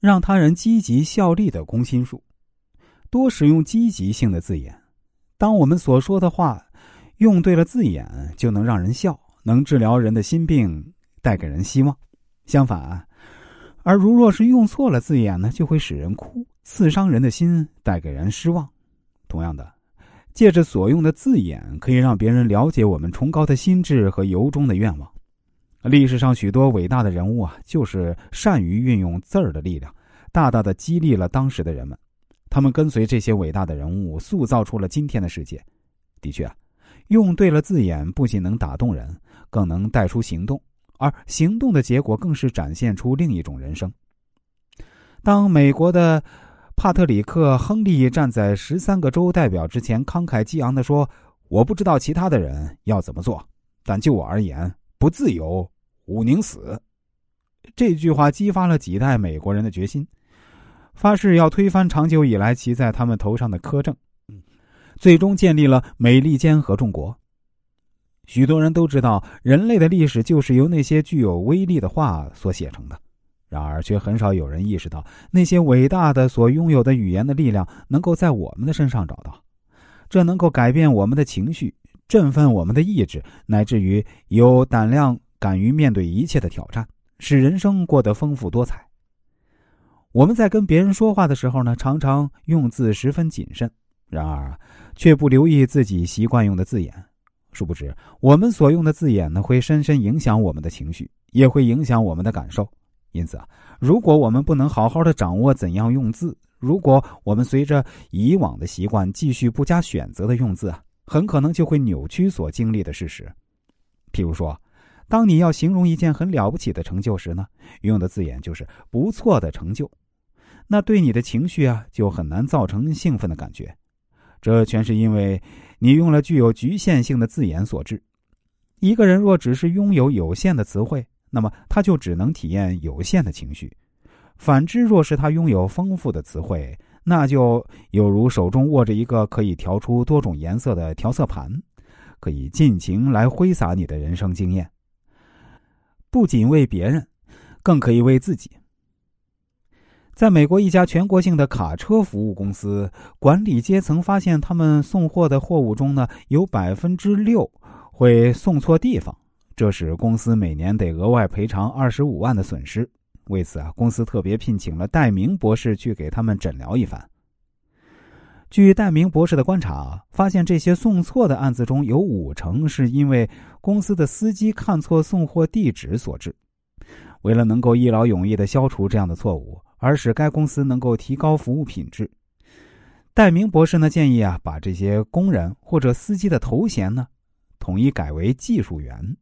让他人积极效力的攻心术。多使用积极性的字眼。当我们所说的话用对了字眼，就能让人笑，能治疗人的心病，带给人希望。相反，而如若是用错了字眼呢，就会使人哭，刺伤人的心，带给人失望。同样的，借着所用的字眼，可以让别人了解我们崇高的心智和由衷的愿望。历史上许多伟大的人物啊，就是善于运用字儿的力量，大大的激励了当时的人们。他们跟随这些伟大的人物，塑造出了今天的世界。的确啊，用对了字眼，不仅能打动人，更能带出行动，而行动的结果更是展现出另一种人生。当美国的帕特里克·亨利站在十三个州代表之前，慷慨激昂地说：“我不知道其他的人要怎么做，但就我而言，不自由，武宁死。”这句话激发了几代美国人的决心。发誓要推翻长久以来骑在他们头上的苛政，最终建立了美利坚合众国。许多人都知道，人类的历史就是由那些具有威力的话所写成的，然而却很少有人意识到，那些伟大的所拥有的语言的力量能够在我们的身上找到，这能够改变我们的情绪，振奋我们的意志，乃至于有胆量敢于面对一切的挑战，使人生过得丰富多彩。我们在跟别人说话的时候呢，常常用字十分谨慎，然而却不留意自己习惯用的字眼。殊不知，我们所用的字眼呢，会深深影响我们的情绪，也会影响我们的感受。因此啊，如果我们不能好好的掌握怎样用字，如果我们随着以往的习惯继续不加选择的用字啊，很可能就会扭曲所经历的事实。譬如说。当你要形容一件很了不起的成就时呢，用的字眼就是“不错的成就”，那对你的情绪啊就很难造成兴奋的感觉。这全是因为你用了具有局限性的字眼所致。一个人若只是拥有有限的词汇，那么他就只能体验有限的情绪；反之，若是他拥有丰富的词汇，那就有如手中握着一个可以调出多种颜色的调色盘，可以尽情来挥洒你的人生经验。不仅为别人，更可以为自己。在美国一家全国性的卡车服务公司，管理阶层发现，他们送货的货物中呢，有百分之六会送错地方，这使公司每年得额外赔偿二十五万的损失。为此啊，公司特别聘请了戴明博士去给他们诊疗一番。据戴明博士的观察，发现这些送错的案子中有五成是因为公司的司机看错送货地址所致。为了能够一劳永逸的消除这样的错误，而使该公司能够提高服务品质，戴明博士呢建议啊，把这些工人或者司机的头衔呢，统一改为技术员。